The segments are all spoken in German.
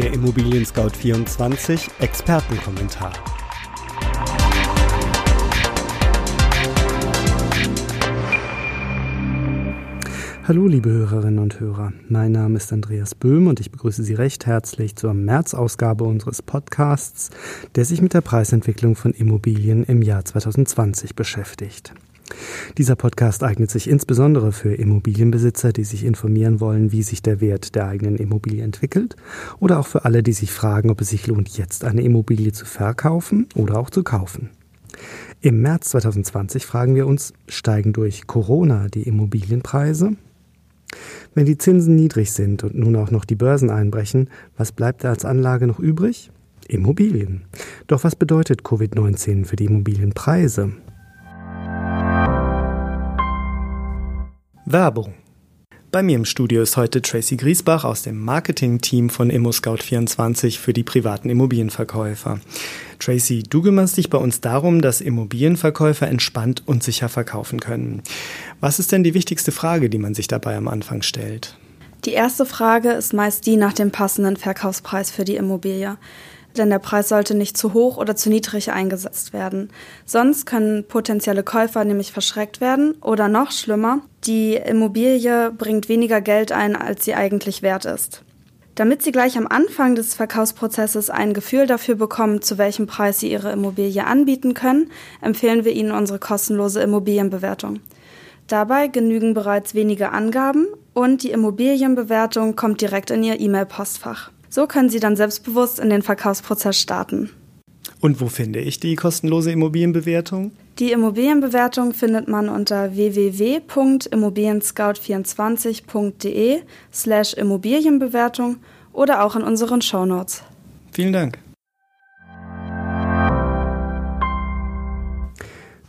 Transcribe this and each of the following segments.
Der Immobilien Scout 24 Expertenkommentar. Hallo liebe Hörerinnen und Hörer, mein Name ist Andreas Böhm und ich begrüße Sie recht herzlich zur März-Ausgabe unseres Podcasts, der sich mit der Preisentwicklung von Immobilien im Jahr 2020 beschäftigt. Dieser Podcast eignet sich insbesondere für Immobilienbesitzer, die sich informieren wollen, wie sich der Wert der eigenen Immobilie entwickelt, oder auch für alle, die sich fragen, ob es sich lohnt, jetzt eine Immobilie zu verkaufen oder auch zu kaufen. Im März 2020 fragen wir uns, steigen durch Corona die Immobilienpreise? Wenn die Zinsen niedrig sind und nun auch noch die Börsen einbrechen, was bleibt da als Anlage noch übrig? Immobilien. Doch was bedeutet Covid-19 für die Immobilienpreise? Werbung bei mir im Studio ist heute Tracy Griesbach aus dem Marketing-Team von ImmoScout24 für die privaten Immobilienverkäufer. Tracy, du kümmerst dich bei uns darum, dass Immobilienverkäufer entspannt und sicher verkaufen können. Was ist denn die wichtigste Frage, die man sich dabei am Anfang stellt? Die erste Frage ist meist die nach dem passenden Verkaufspreis für die Immobilie denn der Preis sollte nicht zu hoch oder zu niedrig eingesetzt werden. Sonst können potenzielle Käufer nämlich verschreckt werden oder noch schlimmer, die Immobilie bringt weniger Geld ein, als sie eigentlich wert ist. Damit Sie gleich am Anfang des Verkaufsprozesses ein Gefühl dafür bekommen, zu welchem Preis Sie Ihre Immobilie anbieten können, empfehlen wir Ihnen unsere kostenlose Immobilienbewertung. Dabei genügen bereits wenige Angaben und die Immobilienbewertung kommt direkt in Ihr E-Mail-Postfach. So können Sie dann selbstbewusst in den Verkaufsprozess starten. Und wo finde ich die kostenlose Immobilienbewertung? Die Immobilienbewertung findet man unter www.immobilienscout24.de slash Immobilienbewertung oder auch in unseren Shownotes. Vielen Dank.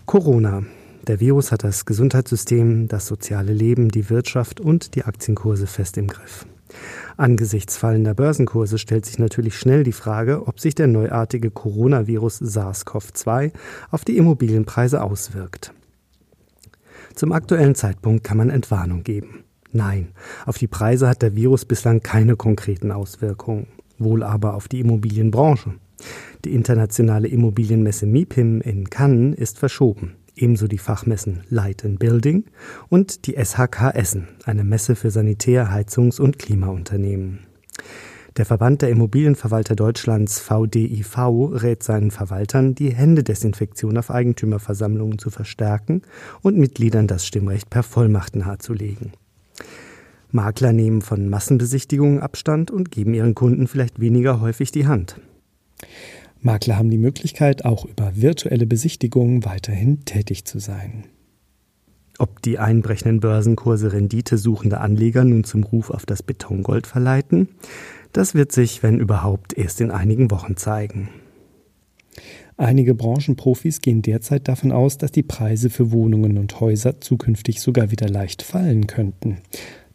Corona. Der Virus hat das Gesundheitssystem, das soziale Leben, die Wirtschaft und die Aktienkurse fest im Griff. Angesichts fallender Börsenkurse stellt sich natürlich schnell die Frage, ob sich der neuartige Coronavirus SARS-CoV-2 auf die Immobilienpreise auswirkt. Zum aktuellen Zeitpunkt kann man Entwarnung geben. Nein, auf die Preise hat der Virus bislang keine konkreten Auswirkungen, wohl aber auf die Immobilienbranche. Die internationale Immobilienmesse MIPIM in Cannes ist verschoben ebenso die Fachmessen Light and Building und die SHK Essen, eine Messe für Sanitär-, Heizungs- und Klimaunternehmen. Der Verband der Immobilienverwalter Deutschlands VDIV rät seinen Verwaltern, die Händedesinfektion auf Eigentümerversammlungen zu verstärken und Mitgliedern das Stimmrecht per Vollmacht nahezulegen. Makler nehmen von Massenbesichtigungen Abstand und geben ihren Kunden vielleicht weniger häufig die Hand. Makler haben die Möglichkeit, auch über virtuelle Besichtigungen weiterhin tätig zu sein. Ob die einbrechenden Börsenkurse renditesuchende Anleger nun zum Ruf auf das Betongold verleiten, das wird sich, wenn überhaupt, erst in einigen Wochen zeigen. Einige Branchenprofis gehen derzeit davon aus, dass die Preise für Wohnungen und Häuser zukünftig sogar wieder leicht fallen könnten.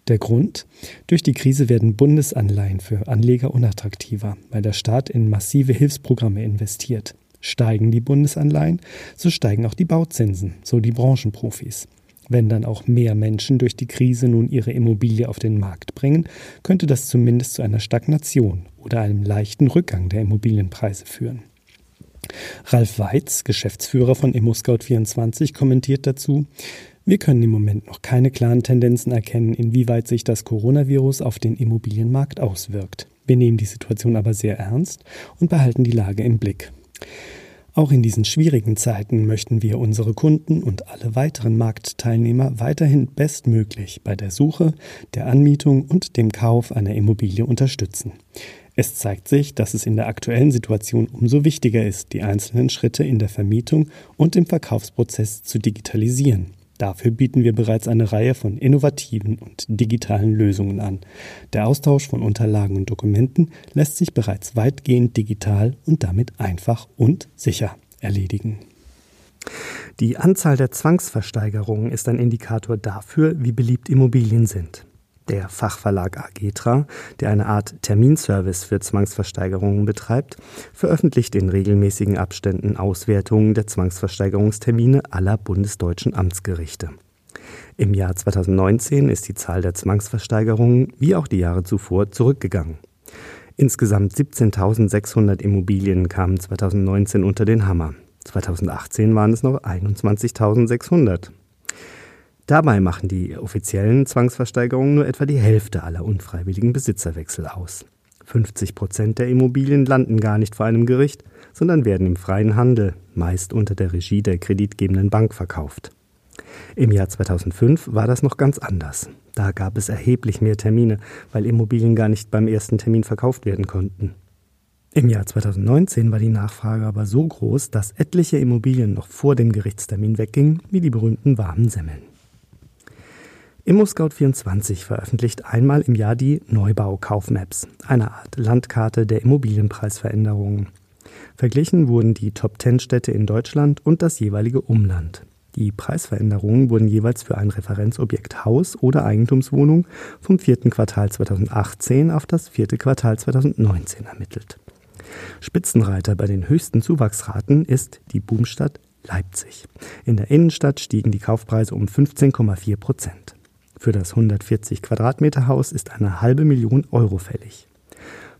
Der Grund? Durch die Krise werden Bundesanleihen für Anleger unattraktiver, weil der Staat in massive Hilfsprogramme investiert. Steigen die Bundesanleihen, so steigen auch die Bauzinsen, so die Branchenprofis. Wenn dann auch mehr Menschen durch die Krise nun ihre Immobilie auf den Markt bringen, könnte das zumindest zu einer Stagnation oder einem leichten Rückgang der Immobilienpreise führen. Ralf Weitz, Geschäftsführer von ImmoScout24, kommentiert dazu, wir können im Moment noch keine klaren Tendenzen erkennen, inwieweit sich das Coronavirus auf den Immobilienmarkt auswirkt. Wir nehmen die Situation aber sehr ernst und behalten die Lage im Blick. Auch in diesen schwierigen Zeiten möchten wir unsere Kunden und alle weiteren Marktteilnehmer weiterhin bestmöglich bei der Suche, der Anmietung und dem Kauf einer Immobilie unterstützen. Es zeigt sich, dass es in der aktuellen Situation umso wichtiger ist, die einzelnen Schritte in der Vermietung und im Verkaufsprozess zu digitalisieren. Dafür bieten wir bereits eine Reihe von innovativen und digitalen Lösungen an. Der Austausch von Unterlagen und Dokumenten lässt sich bereits weitgehend digital und damit einfach und sicher erledigen. Die Anzahl der Zwangsversteigerungen ist ein Indikator dafür, wie beliebt Immobilien sind. Der Fachverlag Agetra, der eine Art Terminservice für Zwangsversteigerungen betreibt, veröffentlicht in regelmäßigen Abständen Auswertungen der Zwangsversteigerungstermine aller bundesdeutschen Amtsgerichte. Im Jahr 2019 ist die Zahl der Zwangsversteigerungen wie auch die Jahre zuvor zurückgegangen. Insgesamt 17.600 Immobilien kamen 2019 unter den Hammer. 2018 waren es noch 21.600. Dabei machen die offiziellen Zwangsversteigerungen nur etwa die Hälfte aller unfreiwilligen Besitzerwechsel aus. 50 Prozent der Immobilien landen gar nicht vor einem Gericht, sondern werden im freien Handel, meist unter der Regie der kreditgebenden Bank, verkauft. Im Jahr 2005 war das noch ganz anders. Da gab es erheblich mehr Termine, weil Immobilien gar nicht beim ersten Termin verkauft werden konnten. Im Jahr 2019 war die Nachfrage aber so groß, dass etliche Immobilien noch vor dem Gerichtstermin weggingen, wie die berühmten warmen Semmeln. ImmoScout24 veröffentlicht einmal im Jahr die Neubau-Kaufmaps, eine Art Landkarte der Immobilienpreisveränderungen. Verglichen wurden die Top 10 Städte in Deutschland und das jeweilige Umland. Die Preisveränderungen wurden jeweils für ein Referenzobjekt Haus oder Eigentumswohnung vom vierten Quartal 2018 auf das vierte Quartal 2019 ermittelt. Spitzenreiter bei den höchsten Zuwachsraten ist die Boomstadt Leipzig. In der Innenstadt stiegen die Kaufpreise um 15,4 Prozent. Für das 140 Quadratmeter Haus ist eine halbe Million Euro fällig.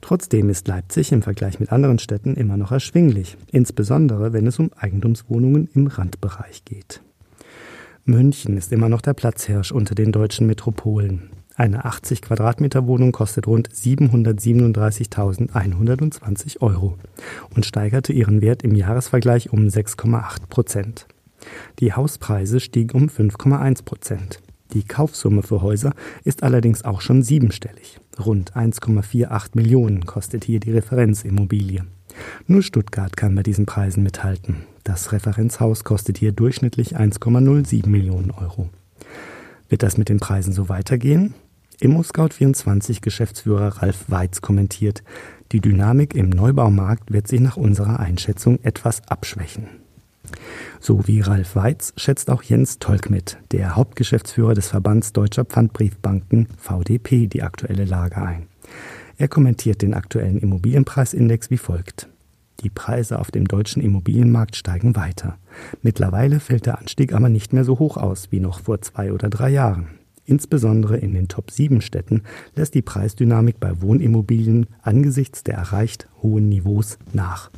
Trotzdem ist Leipzig im Vergleich mit anderen Städten immer noch erschwinglich, insbesondere wenn es um Eigentumswohnungen im Randbereich geht. München ist immer noch der Platzhirsch unter den deutschen Metropolen. Eine 80 Quadratmeter Wohnung kostet rund 737.120 Euro und steigerte ihren Wert im Jahresvergleich um 6,8 Prozent. Die Hauspreise stiegen um 5,1 Prozent. Die Kaufsumme für Häuser ist allerdings auch schon siebenstellig. Rund 1,48 Millionen kostet hier die Referenzimmobilie. Nur Stuttgart kann bei diesen Preisen mithalten. Das Referenzhaus kostet hier durchschnittlich 1,07 Millionen Euro. Wird das mit den Preisen so weitergehen? ImmoScout24 Geschäftsführer Ralf Weiz kommentiert, die Dynamik im Neubaumarkt wird sich nach unserer Einschätzung etwas abschwächen. So wie Ralf Weiz schätzt auch Jens Tolk mit, der Hauptgeschäftsführer des Verbands Deutscher Pfandbriefbanken VDP, die aktuelle Lage ein. Er kommentiert den aktuellen Immobilienpreisindex wie folgt. Die Preise auf dem deutschen Immobilienmarkt steigen weiter. Mittlerweile fällt der Anstieg aber nicht mehr so hoch aus wie noch vor zwei oder drei Jahren. Insbesondere in den Top 7 Städten lässt die Preisdynamik bei Wohnimmobilien angesichts der erreicht hohen Niveaus nach.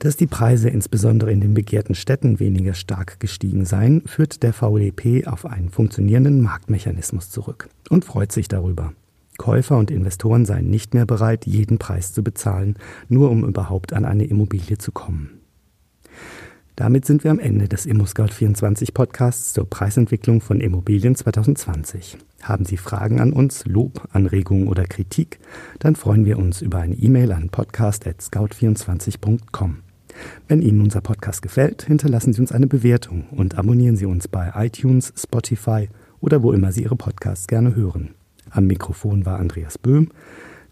Dass die Preise insbesondere in den begehrten Städten weniger stark gestiegen seien, führt der VDP auf einen funktionierenden Marktmechanismus zurück und freut sich darüber. Käufer und Investoren seien nicht mehr bereit, jeden Preis zu bezahlen, nur um überhaupt an eine Immobilie zu kommen. Damit sind wir am Ende des ImmoScout24 Podcasts zur Preisentwicklung von Immobilien 2020. Haben Sie Fragen an uns, Lob, Anregungen oder Kritik? Dann freuen wir uns über eine E-Mail an podcast.scout24.com. Wenn Ihnen unser Podcast gefällt, hinterlassen Sie uns eine Bewertung und abonnieren Sie uns bei iTunes, Spotify oder wo immer Sie Ihre Podcasts gerne hören. Am Mikrofon war Andreas Böhm.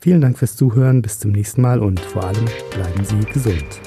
Vielen Dank fürs Zuhören, bis zum nächsten Mal und vor allem bleiben Sie gesund.